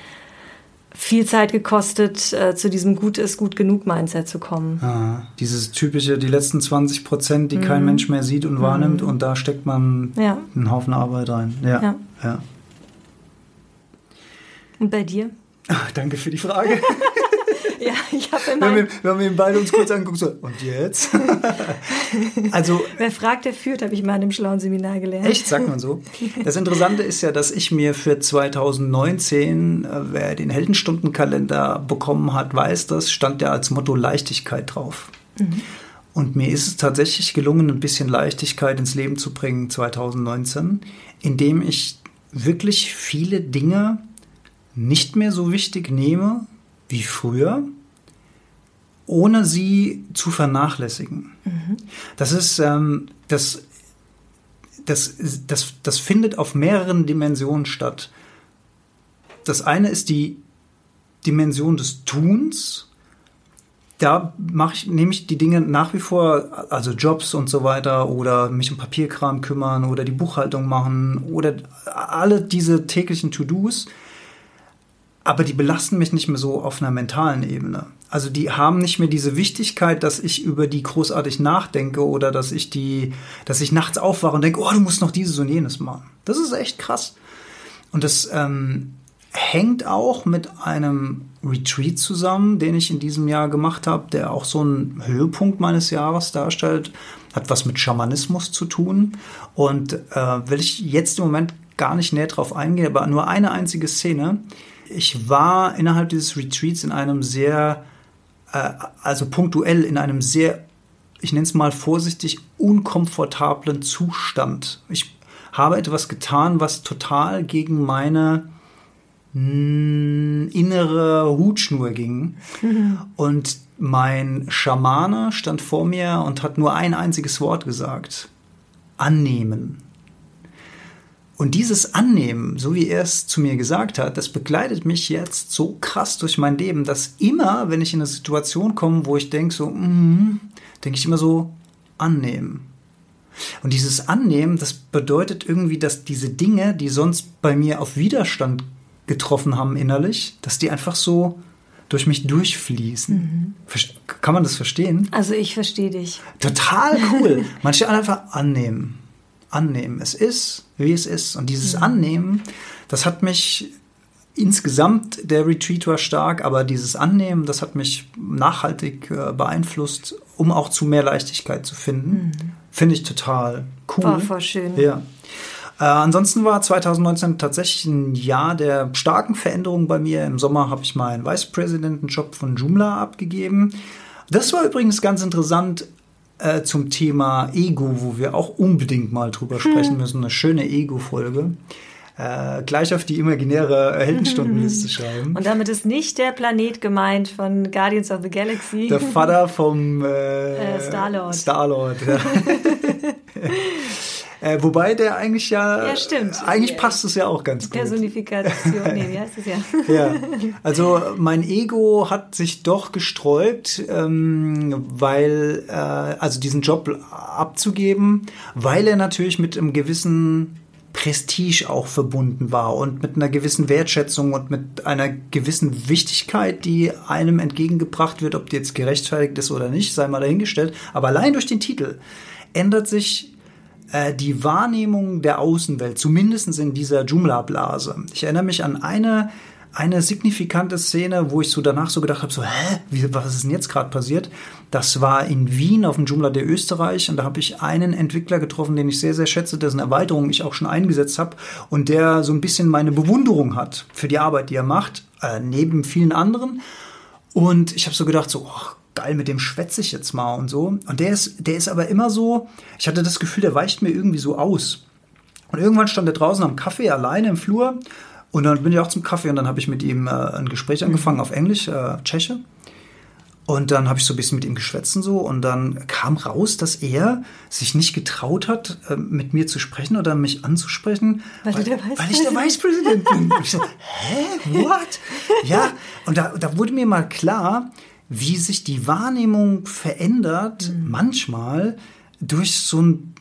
viel Zeit gekostet, äh, zu diesem gut ist, gut genug Mindset zu kommen. Ah, dieses typische, die letzten 20 Prozent, die mhm. kein Mensch mehr sieht und mhm. wahrnimmt und da steckt man ja. einen Haufen Arbeit rein. Ja, ja. ja. Und bei dir? Ach, danke für die Frage. ja, ich habe immer. Wir, wir haben ihn beide uns kurz angeguckt, so, und jetzt? also. Wer fragt, der führt, habe ich mal in einem schlauen Seminar gelernt. Echt, sagt man so. Das Interessante ist ja, dass ich mir für 2019, äh, wer den Heldenstundenkalender bekommen hat, weiß das, stand ja als Motto Leichtigkeit drauf. Mhm. Und mir ist es tatsächlich gelungen, ein bisschen Leichtigkeit ins Leben zu bringen 2019, indem ich wirklich viele Dinge nicht mehr so wichtig nehme wie früher, ohne sie zu vernachlässigen. Mhm. Das ist ähm, das das, das, das findet auf mehreren Dimensionen statt. Das eine ist die Dimension des Tuns. Da mache ich, nehme ich die Dinge nach wie vor, also Jobs und so weiter, oder mich um Papierkram kümmern oder die Buchhaltung machen oder alle diese täglichen To-Dos. Aber die belasten mich nicht mehr so auf einer mentalen Ebene. Also die haben nicht mehr diese Wichtigkeit, dass ich über die großartig nachdenke oder dass ich die, dass ich nachts aufwache und denke, oh, du musst noch dieses und jenes machen. Das ist echt krass. Und das ähm, hängt auch mit einem Retreat zusammen, den ich in diesem Jahr gemacht habe, der auch so einen Höhepunkt meines Jahres darstellt. Hat was mit Schamanismus zu tun. Und äh, will ich jetzt im Moment gar nicht näher drauf eingehen, aber nur eine einzige Szene. Ich war innerhalb dieses Retreats in einem sehr, äh, also punktuell in einem sehr, ich nenne es mal vorsichtig, unkomfortablen Zustand. Ich habe etwas getan, was total gegen meine innere Hutschnur ging. Und mein Schamane stand vor mir und hat nur ein einziges Wort gesagt. Annehmen. Und dieses Annehmen, so wie er es zu mir gesagt hat, das begleitet mich jetzt so krass durch mein Leben, dass immer, wenn ich in eine Situation komme, wo ich denke, so, mm, denke ich immer so, annehmen. Und dieses Annehmen, das bedeutet irgendwie, dass diese Dinge, die sonst bei mir auf Widerstand getroffen haben innerlich, dass die einfach so durch mich durchfließen. Mhm. Kann man das verstehen? Also ich verstehe dich. Total cool. Manche einfach annehmen. Annehmen. Es ist, wie es ist. Und dieses mhm. Annehmen, das hat mich insgesamt, der Retreat war stark, aber dieses Annehmen, das hat mich nachhaltig äh, beeinflusst, um auch zu mehr Leichtigkeit zu finden. Mhm. Finde ich total cool. War voll schön. Ja. Äh, ansonsten war 2019 tatsächlich ein Jahr der starken Veränderungen bei mir. Im Sommer habe ich meinen Vice President-Job von Joomla abgegeben. Das war übrigens ganz interessant äh, zum Thema Ego, wo wir auch unbedingt mal drüber sprechen müssen. Eine schöne Ego-Folge. Äh, gleich auf die imaginäre Heldenstundenliste schreiben. Und damit ist nicht der Planet gemeint von Guardians of the Galaxy. Der Vater vom äh, äh, Star-Lord. Star-Lord, ja. Äh, wobei der eigentlich ja. Ja, stimmt. Eigentlich passt es ja auch ganz gut. Personifikation, nee, wie heißt es ja? ja. Also mein Ego hat sich doch gesträubt, ähm, weil, äh, also diesen Job abzugeben, weil er natürlich mit einem gewissen Prestige auch verbunden war und mit einer gewissen Wertschätzung und mit einer gewissen Wichtigkeit, die einem entgegengebracht wird, ob die jetzt gerechtfertigt ist oder nicht, sei mal dahingestellt. Aber allein durch den Titel ändert sich äh, die Wahrnehmung der Außenwelt, zumindest in dieser Joomla-Blase. Ich erinnere mich an eine, eine signifikante Szene, wo ich so danach so gedacht habe, so, hä, wie, was ist denn jetzt gerade passiert? Das war in Wien auf dem Joomla der Österreich und da habe ich einen Entwickler getroffen, den ich sehr, sehr schätze, dessen Erweiterung ich auch schon eingesetzt habe und der so ein bisschen meine Bewunderung hat für die Arbeit, die er macht, äh, neben vielen anderen. Und ich habe so gedacht, so, oh, geil, mit dem schwätze ich jetzt mal und so. Und der ist, der ist aber immer so, ich hatte das Gefühl, der weicht mir irgendwie so aus. Und irgendwann stand er draußen am Kaffee alleine im Flur und dann bin ich auch zum Kaffee und dann habe ich mit ihm äh, ein Gespräch angefangen mhm. auf Englisch, äh, Tscheche. Und dann habe ich so ein bisschen mit ihm geschwätzt und so und dann kam raus, dass er sich nicht getraut hat, äh, mit mir zu sprechen oder mich anzusprechen, weil, weil, weil ich der Vice President bin. Und ich so, hä, what? Ja, und da, da wurde mir mal klar, wie sich die Wahrnehmung verändert, mhm. manchmal durch so ein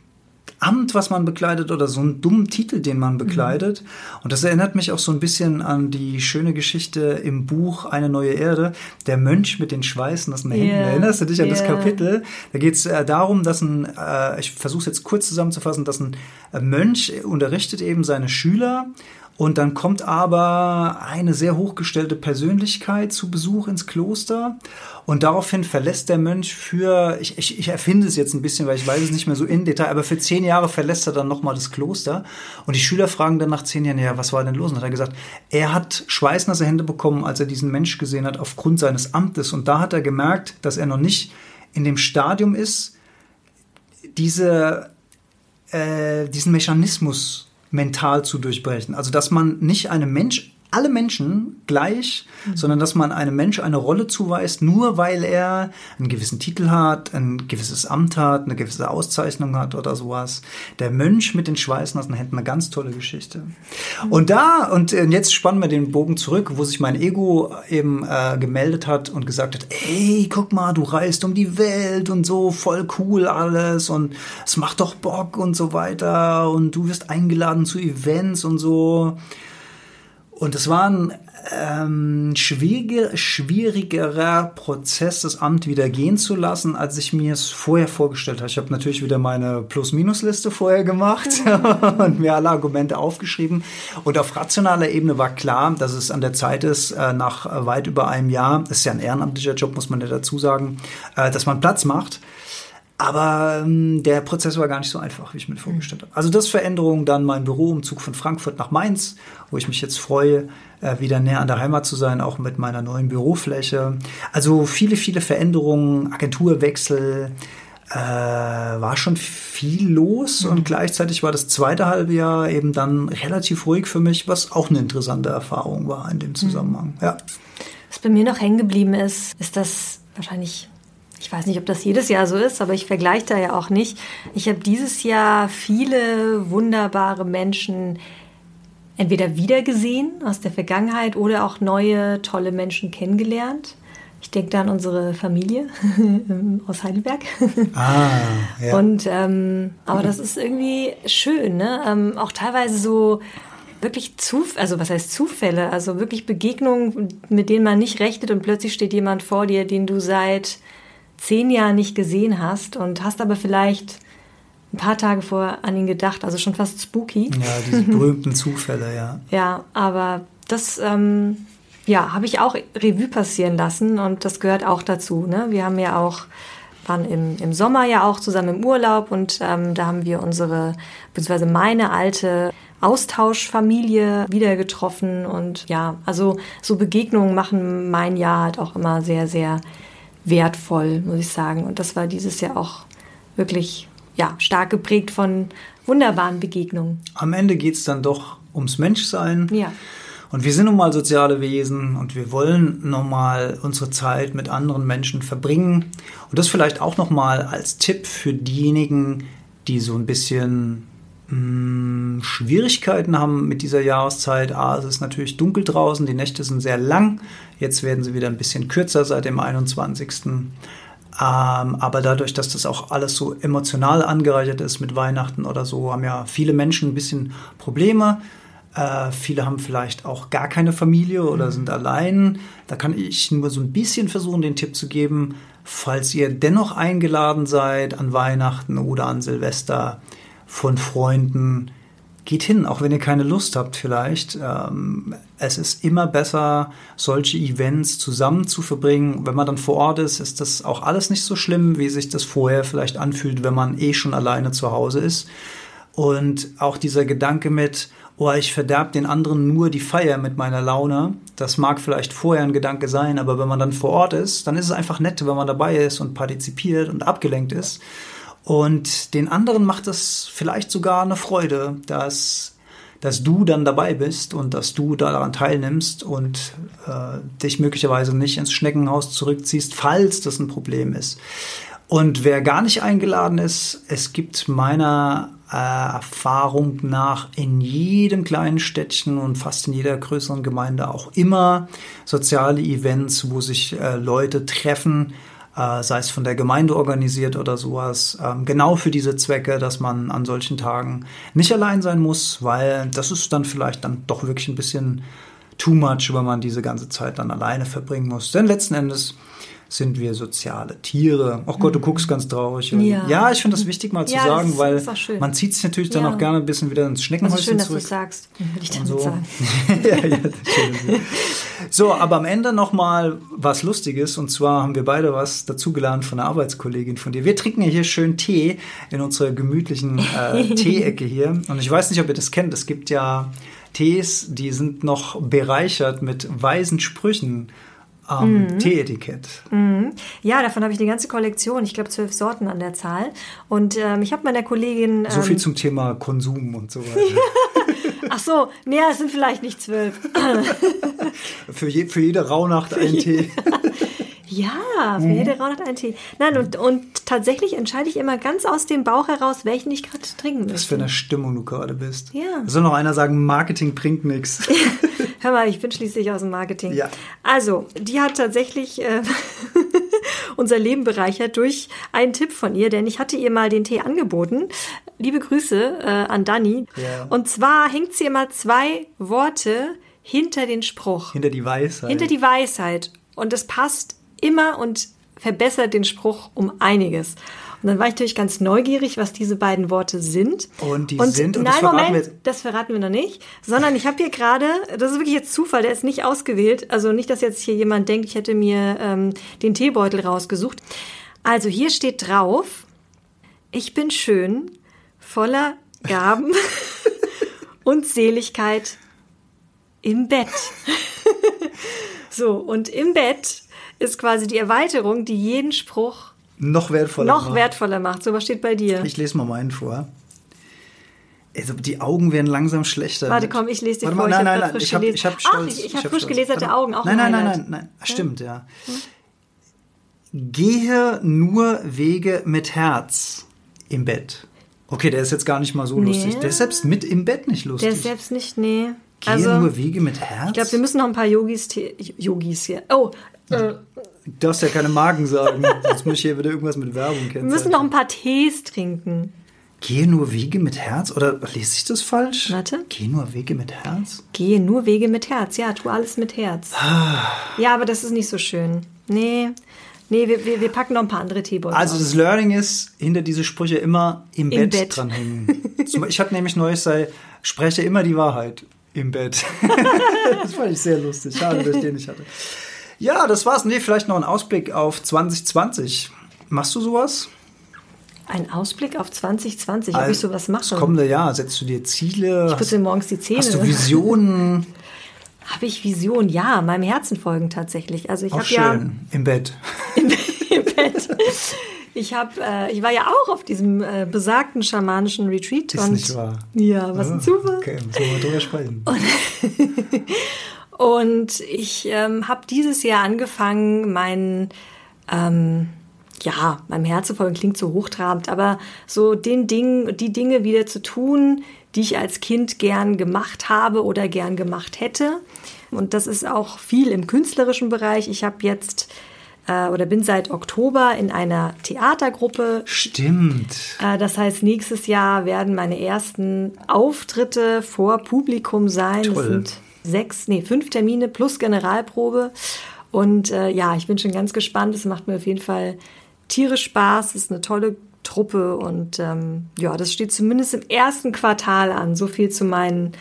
Amt, was man bekleidet oder so einen dummen Titel, den man bekleidet. Mhm. Und das erinnert mich auch so ein bisschen an die schöne Geschichte im Buch Eine neue Erde, der Mönch mit den schweißnassen Händen. Yeah. Erinnerst du dich an yeah. das Kapitel? Da geht es äh, darum, dass ein, äh, ich versuche es jetzt kurz zusammenzufassen, dass ein äh, Mönch unterrichtet eben seine Schüler und dann kommt aber eine sehr hochgestellte Persönlichkeit zu Besuch ins Kloster. Und daraufhin verlässt der Mönch für, ich, ich, ich erfinde es jetzt ein bisschen, weil ich weiß es nicht mehr so in Detail, aber für zehn Jahre verlässt er dann nochmal das Kloster. Und die Schüler fragen dann nach zehn Jahren, ja, was war denn los? Und hat er gesagt, er hat schweißnasse Hände bekommen, als er diesen Mensch gesehen hat, aufgrund seines Amtes. Und da hat er gemerkt, dass er noch nicht in dem Stadium ist, diese, äh, diesen Mechanismus mental zu durchbrechen. Also, dass man nicht einem Mensch alle Menschen gleich, mhm. sondern dass man einem Mensch eine Rolle zuweist, nur weil er einen gewissen Titel hat, ein gewisses Amt hat, eine gewisse Auszeichnung hat oder sowas. Der Mönch mit den schweißnassen Händen, eine ganz tolle Geschichte. Mhm. Und da, und äh, jetzt spannen wir den Bogen zurück, wo sich mein Ego eben äh, gemeldet hat und gesagt hat, ey, guck mal, du reist um die Welt und so, voll cool alles und es macht doch Bock und so weiter und du wirst eingeladen zu Events und so. Und es war ein ähm, schwieriger, schwierigerer Prozess, das Amt wieder gehen zu lassen, als ich mir es vorher vorgestellt habe. Ich habe natürlich wieder meine Plus-Minus-Liste vorher gemacht und mir alle Argumente aufgeschrieben. Und auf rationaler Ebene war klar, dass es an der Zeit ist, äh, nach weit über einem Jahr, das ist ja ein ehrenamtlicher Job, muss man ja dazu sagen, äh, dass man Platz macht. Aber ähm, der Prozess war gar nicht so einfach, wie ich mir vorgestellt habe. Also das Veränderung, dann mein Büroumzug von Frankfurt nach Mainz, wo ich mich jetzt freue, äh, wieder näher an der Heimat zu sein, auch mit meiner neuen Bürofläche. Also viele, viele Veränderungen, Agenturwechsel, äh, war schon viel los mhm. und gleichzeitig war das zweite halbe Jahr eben dann relativ ruhig für mich, was auch eine interessante Erfahrung war in dem Zusammenhang. Mhm. Ja. Was bei mir noch hängen geblieben ist, ist das wahrscheinlich ich weiß nicht, ob das jedes Jahr so ist, aber ich vergleiche da ja auch nicht. Ich habe dieses Jahr viele wunderbare Menschen entweder wiedergesehen aus der Vergangenheit oder auch neue, tolle Menschen kennengelernt. Ich denke da an unsere Familie aus Heidelberg. Ah, ja. Und ähm, aber das ist irgendwie schön, ne? Ähm, auch teilweise so wirklich Zuf also was heißt Zufälle, also wirklich Begegnungen, mit denen man nicht rechnet und plötzlich steht jemand vor dir, den du seit zehn Jahren nicht gesehen hast und hast aber vielleicht ein paar Tage vorher an ihn gedacht, also schon fast spooky. Ja, diese berühmten Zufälle, ja. Ja, aber das ähm, ja, habe ich auch Revue passieren lassen und das gehört auch dazu. Ne? Wir haben ja auch, waren im, im Sommer ja auch zusammen im Urlaub und ähm, da haben wir unsere, beziehungsweise meine alte Austauschfamilie wieder getroffen und ja, also so Begegnungen machen mein Jahr halt auch immer sehr, sehr wertvoll, muss ich sagen. Und das war dieses Jahr auch wirklich ja, stark geprägt von wunderbaren Begegnungen. Am Ende geht es dann doch ums Menschsein. Ja. Und wir sind nun mal soziale Wesen und wir wollen nun mal unsere Zeit mit anderen Menschen verbringen. Und das vielleicht auch noch mal als Tipp für diejenigen, die so ein bisschen Schwierigkeiten haben mit dieser Jahreszeit. A, es ist natürlich dunkel draußen, die Nächte sind sehr lang. Jetzt werden sie wieder ein bisschen kürzer seit dem 21. Ähm, aber dadurch, dass das auch alles so emotional angereichert ist mit Weihnachten oder so, haben ja viele Menschen ein bisschen Probleme. Äh, viele haben vielleicht auch gar keine Familie oder mhm. sind allein. Da kann ich nur so ein bisschen versuchen, den Tipp zu geben, falls ihr dennoch eingeladen seid an Weihnachten oder an Silvester, von Freunden. Geht hin, auch wenn ihr keine Lust habt vielleicht. Ähm, es ist immer besser, solche Events zusammen zu verbringen. Wenn man dann vor Ort ist, ist das auch alles nicht so schlimm, wie sich das vorher vielleicht anfühlt, wenn man eh schon alleine zu Hause ist. Und auch dieser Gedanke mit, oh, ich verderb den anderen nur die Feier mit meiner Laune. Das mag vielleicht vorher ein Gedanke sein, aber wenn man dann vor Ort ist, dann ist es einfach nett, wenn man dabei ist und partizipiert und abgelenkt ist. Und den anderen macht es vielleicht sogar eine Freude, dass, dass du dann dabei bist und dass du daran teilnimmst und äh, dich möglicherweise nicht ins Schneckenhaus zurückziehst, falls das ein Problem ist. Und wer gar nicht eingeladen ist, es gibt meiner äh, Erfahrung nach in jedem kleinen Städtchen und fast in jeder größeren Gemeinde auch immer soziale Events, wo sich äh, Leute treffen, äh, sei es von der Gemeinde organisiert oder sowas, ähm, genau für diese Zwecke, dass man an solchen Tagen nicht allein sein muss, weil das ist dann vielleicht dann doch wirklich ein bisschen too much, wenn man diese ganze Zeit dann alleine verbringen muss. Denn letzten Endes sind wir soziale Tiere. Ach Gott, du mhm. guckst ganz traurig. Ja, ja ich finde das wichtig mal zu ja, sagen, weil man zieht sich natürlich dann auch gerne ein bisschen wieder ins Schneckenhäuschen also schön, zurück. dass du sagst, will ich damit so. sagen. ja, ja. So, aber am Ende nochmal was Lustiges. Und zwar haben wir beide was dazugelernt von einer Arbeitskollegin von dir. Wir trinken hier schön Tee in unserer gemütlichen äh, Teeecke hier. Und ich weiß nicht, ob ihr das kennt. Es gibt ja Tees, die sind noch bereichert mit weisen Sprüchen am mhm. Teeetikett. Mhm. Ja, davon habe ich eine ganze Kollektion. Ich glaube zwölf Sorten an der Zahl. Und ähm, ich habe meiner Kollegin. so viel ähm, zum Thema Konsum und so weiter. Ach so, nee, es sind vielleicht nicht zwölf. für, je, für jede Rauhnacht ein Tee. Ja, für mhm. jede Rauhnacht ein Tee. Nein, und, und tatsächlich entscheide ich immer ganz aus dem Bauch heraus, welchen ich gerade trinken möchte. Was für eine Stimmung du gerade bist. Ja. Soll noch einer sagen, Marketing bringt nichts. Hör mal, ich bin schließlich aus dem Marketing. Ja. Also, die hat tatsächlich äh, unser Leben bereichert durch einen Tipp von ihr, denn ich hatte ihr mal den Tee angeboten. Liebe Grüße äh, an Dani. Ja. Und zwar hängt sie immer zwei Worte hinter den Spruch. Hinter die Weisheit. Hinter die Weisheit. Und das passt immer und verbessert den Spruch um einiges. Und dann war ich natürlich ganz neugierig, was diese beiden Worte sind. Und die und sind, und nein, das Moment, wir das verraten wir noch nicht, sondern ich habe hier gerade, das ist wirklich jetzt Zufall, der ist nicht ausgewählt, also nicht, dass jetzt hier jemand denkt, ich hätte mir ähm, den Teebeutel rausgesucht. Also hier steht drauf, ich bin schön, voller Gaben und Seligkeit im Bett. so, und im Bett ist quasi die Erweiterung, die jeden Spruch noch wertvoller noch macht. wertvoller macht. So was steht bei dir. Ich lese mal meinen vor. Also die Augen werden langsam schlechter. Warte, komm, ich lese dir Warte vor. Mal, nein, nein, nein, ich habe ich hab. Ach, ich, ich habe hab frisch geleserte Augen auch Nein, nein, nein, nein, nein, stimmt, ja. Hm? Gehe nur Wege mit Herz im Bett. Okay, der ist jetzt gar nicht mal so lustig. Der ist selbst mit im Bett nicht lustig. Der ist selbst nicht, nee. Gehe also, nur Wege mit Herz? Ich glaube, wir müssen noch ein paar Yogis, Yogis hier. Oh, äh, Du darfst ja keine Magen sagen, sonst muss ich hier wieder irgendwas mit Werbung kennen. Wir müssen noch ein paar Tees trinken. Gehe nur Wege mit Herz? Oder lese ich das falsch? Warte. Gehe nur Wege mit Herz? Gehe nur Wege mit Herz. Ja, tu alles mit Herz. ja, aber das ist nicht so schön. Nee. Nee, wir, wir, wir packen noch ein paar andere Teebeutel. Also das Learning ist, hinter diese Sprüche immer im, Im Bett, Bett dranhängen. ich hatte nämlich neues sei, spreche immer die Wahrheit im Bett. das fand ich sehr lustig. Schade, dass ich den nicht hatte. Ja, das war's. Nee, vielleicht noch ein Ausblick auf 2020. Machst du sowas? Ein Ausblick auf 2020, ob ich sowas mache? Das kommende Jahr, setzt du dir Ziele? Ich putze morgens die Zähne. Hast du Visionen? habe ich Visionen? Ja, meinem Herzen folgen tatsächlich. Also ich habe ja im Bett. Im, im Bett. Ich habe, äh, ich war ja auch auf diesem äh, besagten schamanischen Retreat. Ist und, nicht wahr? Ja, was oh, ein Zufall. Okay, müssen wir mal drüber sprechen. Und, Und ich ähm, habe dieses Jahr angefangen, mein, ähm, ja, meinem Herz zu folgen, klingt so hochtrabend, aber so den Dingen, die Dinge wieder zu tun, die ich als Kind gern gemacht habe oder gern gemacht hätte. Und das ist auch viel im künstlerischen Bereich. Ich habe jetzt äh, oder bin seit Oktober in einer Theatergruppe. Stimmt. Äh, das heißt, nächstes Jahr werden meine ersten Auftritte vor Publikum sein. Toll. Das sind sechs, nee, fünf Termine plus Generalprobe. Und äh, ja, ich bin schon ganz gespannt. Es macht mir auf jeden Fall tierisch Spaß. Es ist eine tolle Truppe und ähm, ja, das steht zumindest im ersten Quartal an. So viel zu, meinen,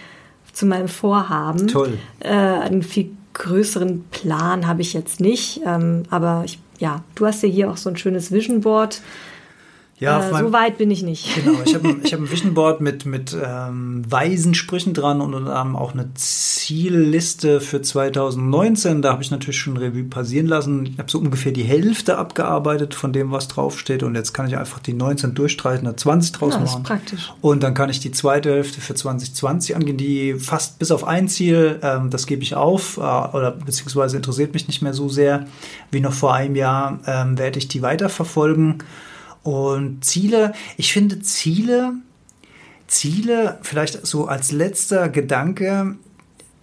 zu meinem Vorhaben. Toll. Äh, einen viel größeren Plan habe ich jetzt nicht. Ähm, aber ich, ja, du hast ja hier auch so ein schönes Vision Board ja, äh, so weit bin ich nicht. Genau, ich habe ich hab ein Vision Board mit, mit ähm, weisen Sprüchen dran und ähm, auch eine Zielliste für 2019. Da habe ich natürlich schon Revue passieren lassen. Ich habe so ungefähr die Hälfte abgearbeitet von dem, was draufsteht. Und jetzt kann ich einfach die 19 durchstreichen, da 20 draus ja, machen. Das ist praktisch. Und dann kann ich die zweite Hälfte für 2020 angehen, die fast bis auf ein Ziel, ähm, das gebe ich auf, äh, oder beziehungsweise interessiert mich nicht mehr so sehr wie noch vor einem Jahr, ähm, werde ich die weiterverfolgen. Und Ziele, ich finde Ziele, Ziele, vielleicht so als letzter Gedanke,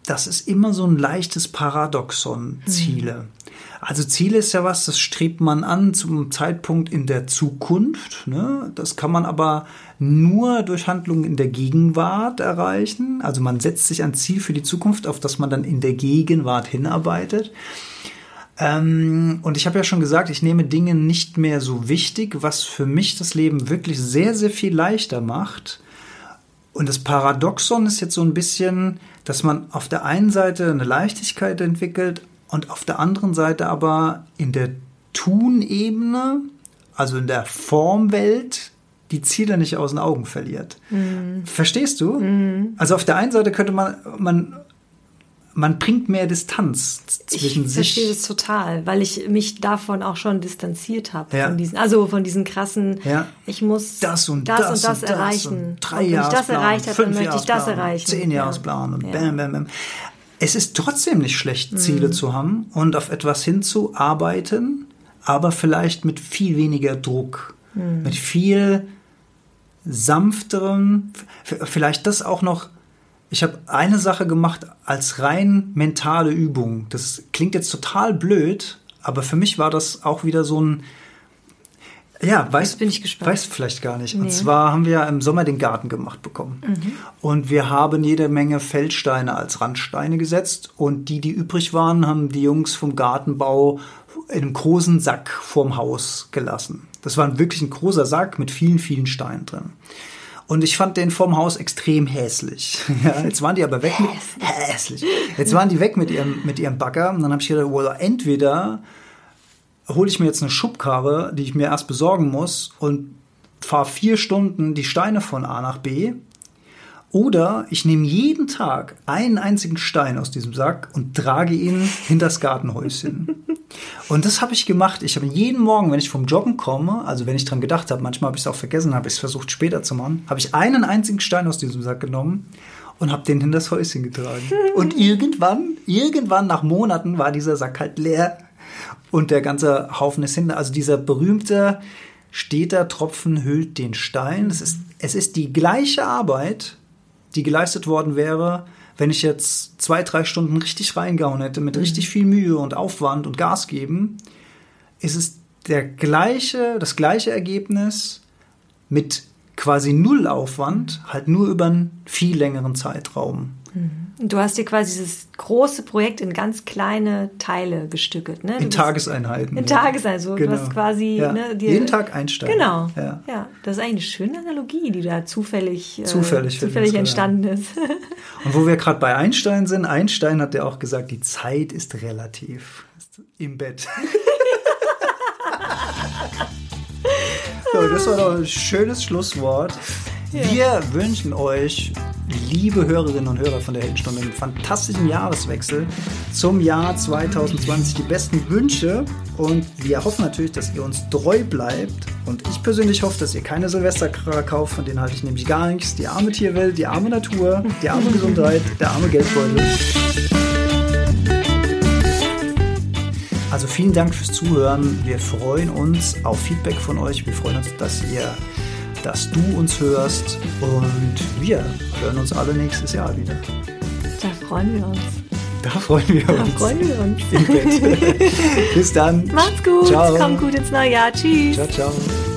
das ist immer so ein leichtes Paradoxon, mhm. Ziele. Mhm. Also Ziele ist ja was, das strebt man an zum Zeitpunkt in der Zukunft. Ne? Das kann man aber nur durch Handlungen in der Gegenwart erreichen. Also man setzt sich ein Ziel für die Zukunft, auf das man dann in der Gegenwart hinarbeitet. Ähm, und ich habe ja schon gesagt, ich nehme Dinge nicht mehr so wichtig, was für mich das Leben wirklich sehr, sehr viel leichter macht. Und das Paradoxon ist jetzt so ein bisschen, dass man auf der einen Seite eine Leichtigkeit entwickelt und auf der anderen Seite aber in der Tunebene, also in der Formwelt, die Ziele nicht aus den Augen verliert. Mhm. Verstehst du? Mhm. Also auf der einen Seite könnte man, man man bringt mehr Distanz zwischen ich sich. Ich verstehe das total, weil ich mich davon auch schon distanziert habe. Ja. Von diesen, also von diesen krassen, Ja. ich muss das und das, das, und das und erreichen. Und drei und wenn ich das erreicht habe, dann möchte ich das erreichen. Zehn Ja. Jahresplan und Ja. bam, bam, bam. Es ist trotzdem nicht schlecht, Mhm. Ziele zu haben und auf etwas hinzuarbeiten, aber vielleicht mit viel weniger Druck, Mhm. mit viel sanfterem, vielleicht das auch noch. Ich habe eine Sache gemacht als rein mentale Übung. Das klingt jetzt total blöd, aber für mich war das auch wieder so ein ja, weiß, bin ich gespannt. weiß vielleicht gar nicht. Und Nee. zwar haben wir im Sommer den Garten gemacht bekommen. Und wir haben jede Menge Feldsteine als Randsteine gesetzt. Und die, die übrig waren, haben die Jungs vom Gartenbau in einem großen Sack vorm Haus gelassen. Das war wirklich ein großer Sack mit vielen, vielen Steinen drin. Und ich fand den vorm Haus extrem hässlich. Ja, jetzt waren die aber weg mit hässlich. Jetzt waren die weg mit ihrem mit ihrem Bagger und dann habe ich gedacht, well, entweder hole ich mir jetzt eine Schubkarre, die ich mir erst besorgen muss und fahre vier Stunden die Steine von A nach B. Oder ich nehme jeden Tag einen einzigen Stein aus diesem Sack und trage ihn hinter das Gartenhäuschen. Und das habe ich gemacht. Ich habe jeden Morgen, wenn ich vom Joggen komme, also wenn ich dran gedacht habe, manchmal habe ich es auch vergessen, habe ich es versucht später zu machen, habe ich einen einzigen Stein aus diesem Sack genommen und habe den hinter das Häuschen getragen. Und irgendwann, irgendwann nach Monaten war dieser Sack halt leer und der ganze Haufen ist hinter. Also dieser berühmte steter Tropfen hüllt den Stein. Es ist, es ist die gleiche Arbeit, die geleistet worden wäre, wenn ich jetzt zwei, drei Stunden richtig reingehauen hätte, mit richtig viel Mühe und Aufwand und Gas geben, ist es der gleiche, das gleiche Ergebnis mit quasi null Aufwand, halt nur über einen viel längeren Zeitraum. Du hast dir quasi dieses große Projekt in ganz kleine Teile gestückelt, ne? Du In Tageseinheiten. In ja. Tageseinheiten, so Genau. du hast quasi Ja. ne, Jeden Tag ein Stein. Genau. Ja. Ja. das ist eigentlich eine schöne Analogie, die da zufällig, Zufällig äh, zufällig entstanden ist. Und wo wir gerade bei Einstein sind, Einstein hat ja auch gesagt, die Zeit ist relativ. Ist Im Bett. so, das war doch ein schönes Schlusswort. Wir wünschen euch, liebe Hörerinnen und Hörer von der Heldenstunde, einen fantastischen Jahreswechsel zum Jahr 2020. Die besten Wünsche und wir hoffen natürlich, dass ihr uns treu bleibt. Und ich persönlich hoffe, dass ihr keine Silvesterkracher kauft, von denen halte ich nämlich gar nichts. Die arme Tierwelt, die arme Natur, die arme Gesundheit, der arme Geldbeutel. Also vielen Dank fürs Zuhören. Wir freuen uns auf Feedback von euch. Wir freuen uns, dass ihr, dass du uns hörst. Und wir hören uns alle nächstes Jahr wieder. Da freuen wir uns. Da freuen wir Da uns. freuen wir uns. Bis dann. Macht's gut, Ciao. kommt gut ins neue Jahr. Tschüss. Ciao, ciao.